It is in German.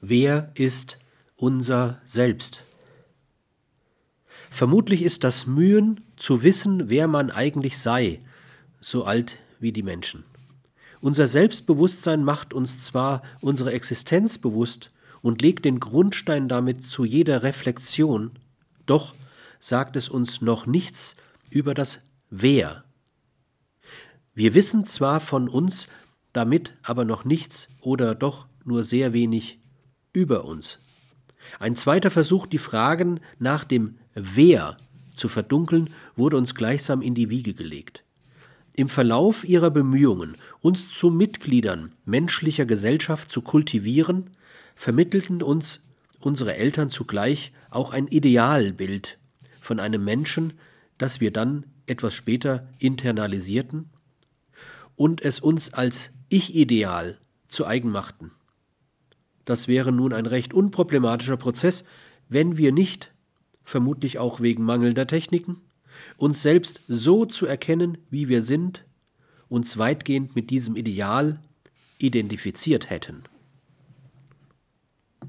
Wer ist unser Selbst? Vermutlich ist das Mühen zu wissen, wer man eigentlich sei, so alt wie die Menschen. Unser Selbstbewusstsein macht uns zwar unsere Existenz bewusst und legt den Grundstein damit zu jeder Reflexion, doch sagt es uns noch nichts über das Wer. Wir wissen zwar von uns, damit aber noch nichts oder doch nur sehr wenig über uns. Ein zweiter Versuch, die Fragen nach dem Wer zu verdunkeln, wurde uns gleichsam in die Wiege gelegt. Im Verlauf ihrer Bemühungen, uns zu Mitgliedern menschlicher Gesellschaft zu kultivieren, vermittelten uns unsere Eltern zugleich auch ein Idealbild von einem Menschen, das wir dann etwas später internalisierten und es uns als Ich-Ideal zu eigen machten. Das wäre nun ein recht unproblematischer Prozess, wenn wir nicht, vermutlich auch wegen mangelnder Techniken, uns selbst so zu erkennen, wie wir sind, uns weitgehend mit diesem Ideal identifiziert hätten.